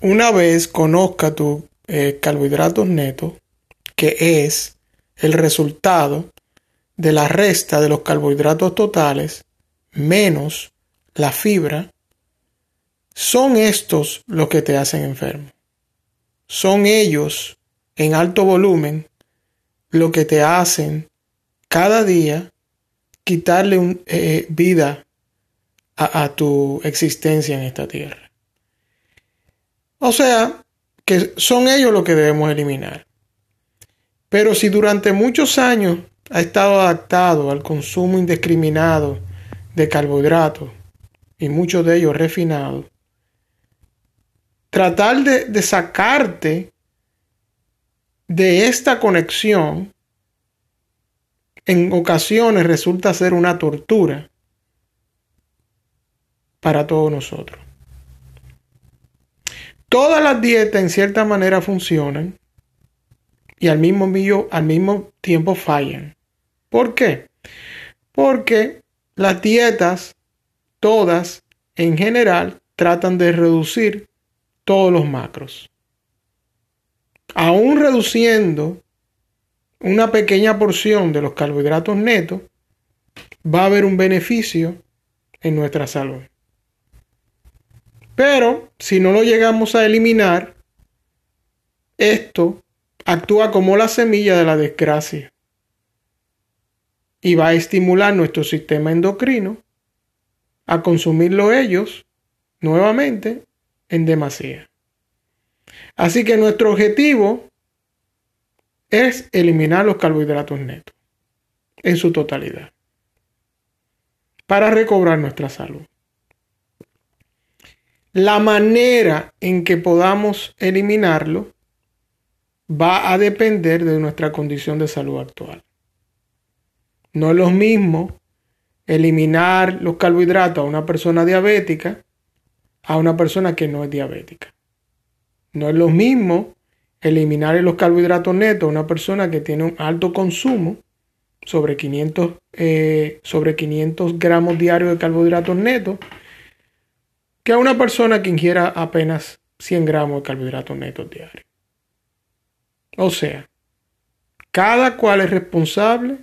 una vez conozca tus eh, carbohidratos netos, que es el resultado de la resta de los carbohidratos totales menos la fibra, son estos los que te hacen enfermo. Son ellos en alto volumen lo que te hacen cada día quitarle eh, vida a tu existencia en esta tierra. O sea, que son ellos los que debemos eliminar. Pero si durante muchos años ha estado adaptado al consumo indiscriminado de carbohidratos y muchos de ellos refinados, tratar de, de sacarte de esta conexión en ocasiones resulta ser una tortura para todos nosotros. Todas las dietas en cierta manera funcionan y al mismo, al mismo tiempo fallan. ¿Por qué? Porque las dietas, todas en general, tratan de reducir todos los macros. Aún reduciendo una pequeña porción de los carbohidratos netos, va a haber un beneficio en nuestra salud. Pero si no lo llegamos a eliminar, esto actúa como la semilla de la desgracia y va a estimular nuestro sistema endocrino a consumirlo ellos nuevamente en demasía. Así que nuestro objetivo es eliminar los carbohidratos netos en su totalidad para recobrar nuestra salud. La manera en que podamos eliminarlo va a depender de nuestra condición de salud actual. No es lo mismo eliminar los carbohidratos a una persona diabética a una persona que no es diabética. No es lo mismo eliminar los carbohidratos netos a una persona que tiene un alto consumo sobre 500, eh, sobre 500 gramos diarios de carbohidratos netos que a una persona que ingiera apenas 100 gramos de carbohidratos netos diarios. O sea, cada cual es responsable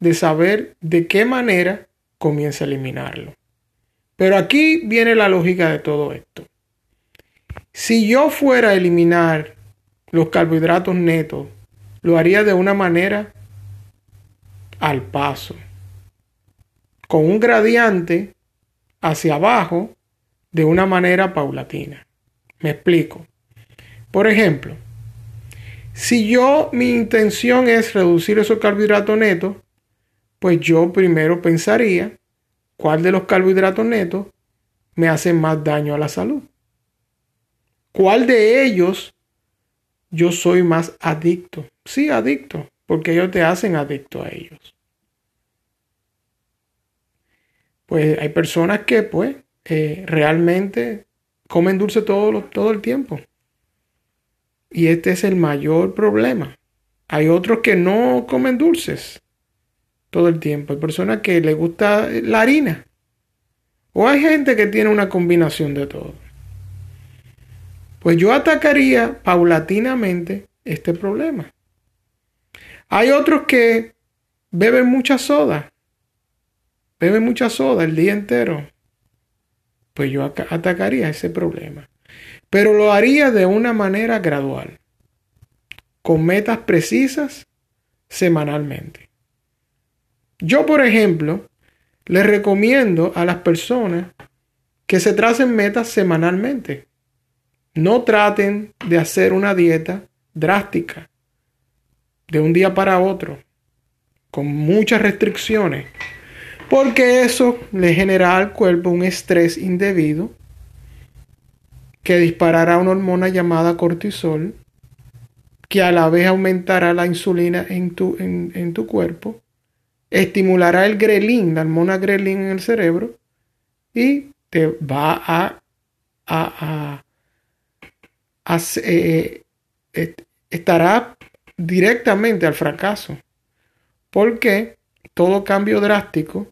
de saber de qué manera comienza a eliminarlo. Pero aquí viene la lógica de todo esto. Si yo fuera a eliminar los carbohidratos netos, lo haría de una manera al paso, con un gradiente hacia abajo de una manera paulatina. Me explico. Por ejemplo, si yo mi intención es reducir esos carbohidratos netos, pues yo primero pensaría cuál de los carbohidratos netos me hace más daño a la salud. ¿Cuál de ellos yo soy más adicto? Sí, adicto, porque ellos te hacen adicto a ellos. Pues hay personas que pues eh, realmente comen dulce todo, todo el tiempo. Y este es el mayor problema. Hay otros que no comen dulces todo el tiempo. Hay personas que les gusta la harina. O hay gente que tiene una combinación de todo. Pues yo atacaría paulatinamente este problema. Hay otros que beben mucha soda. Beben mucha soda el día entero pues yo atacaría ese problema. Pero lo haría de una manera gradual, con metas precisas semanalmente. Yo, por ejemplo, les recomiendo a las personas que se tracen metas semanalmente. No traten de hacer una dieta drástica de un día para otro, con muchas restricciones, porque eso le genera al cuerpo un estrés indebido que disparará una hormona llamada cortisol, que a la vez aumentará la insulina en tu, en, tu cuerpo, estimulará el grelín, la hormona grelín en el cerebro, y te va a, a, a, eh, eh, estará directamente al fracaso. Porque todo cambio drástico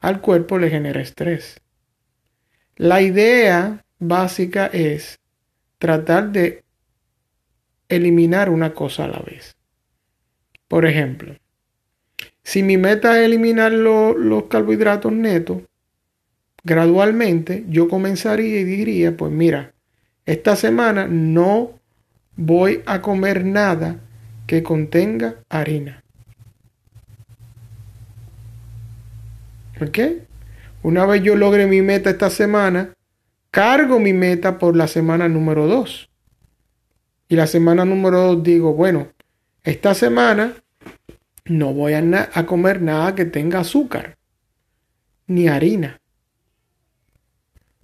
al cuerpo le genera estrés. La idea básica es tratar de eliminar una cosa a la vez. Por ejemplo, si mi meta es eliminar los carbohidratos netos, gradualmente yo comenzaría y diría, pues mira, esta semana no voy a comer nada que contenga harina. ¿Ok? Una vez yo logre mi meta esta semana, cargo mi meta por la semana número 2. Y la semana número 2 digo, bueno, esta semana no voy a, a comer nada que tenga azúcar ni harina.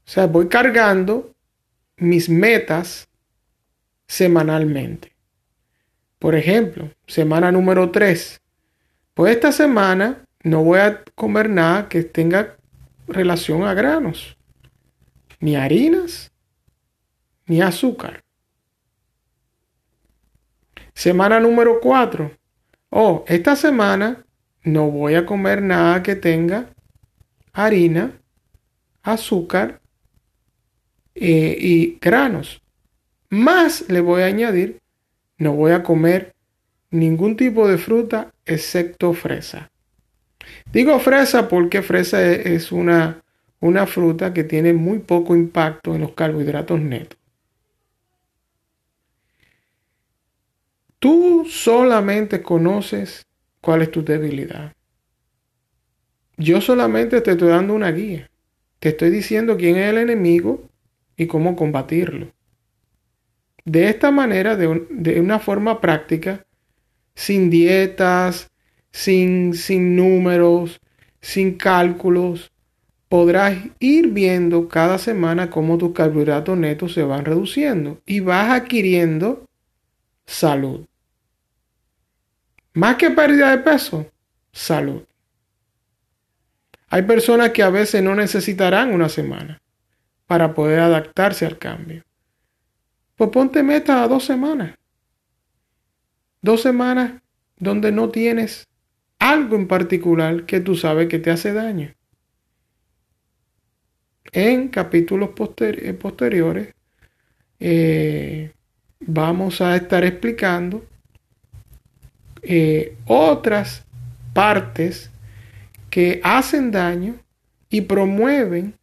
O sea, voy cargando mis metas semanalmente. Por ejemplo, semana número 3. Pues esta semana no voy a comer nada que tenga relación a granos, ni harinas, ni azúcar. Semana número 4. Oh, esta semana no voy a comer nada que tenga harina, azúcar eh, y granos. Más le voy a añadir, no voy a comer ningún tipo de fruta excepto fresa. Digo fresa porque fresa e, es una, una fruta que tiene muy poco impacto en los carbohidratos netos. Tú solamente conoces cuál es tu debilidad. Yo solamente te estoy dando una guía. Te estoy diciendo quién es el enemigo y cómo combatirlo. De esta manera, de, de una forma práctica, sin dietas, sin, sin números, sin cálculos, podrás ir viendo cada semana cómo tus carbohidratos netos se van reduciendo y vas adquiriendo salud. Más que pérdida de peso, salud. Hay personas que a veces no necesitarán una semana para poder adaptarse al cambio. Pues ponte meta a dos semanas. Dos semanas donde no tienes algo en particular que tú sabes que te hace daño. En capítulos eh, posteriores eh, vamos a estar explicando eh, otras partes que hacen daño y promueven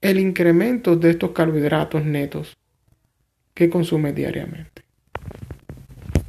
el incremento de estos carbohidratos netos que consume diariamente.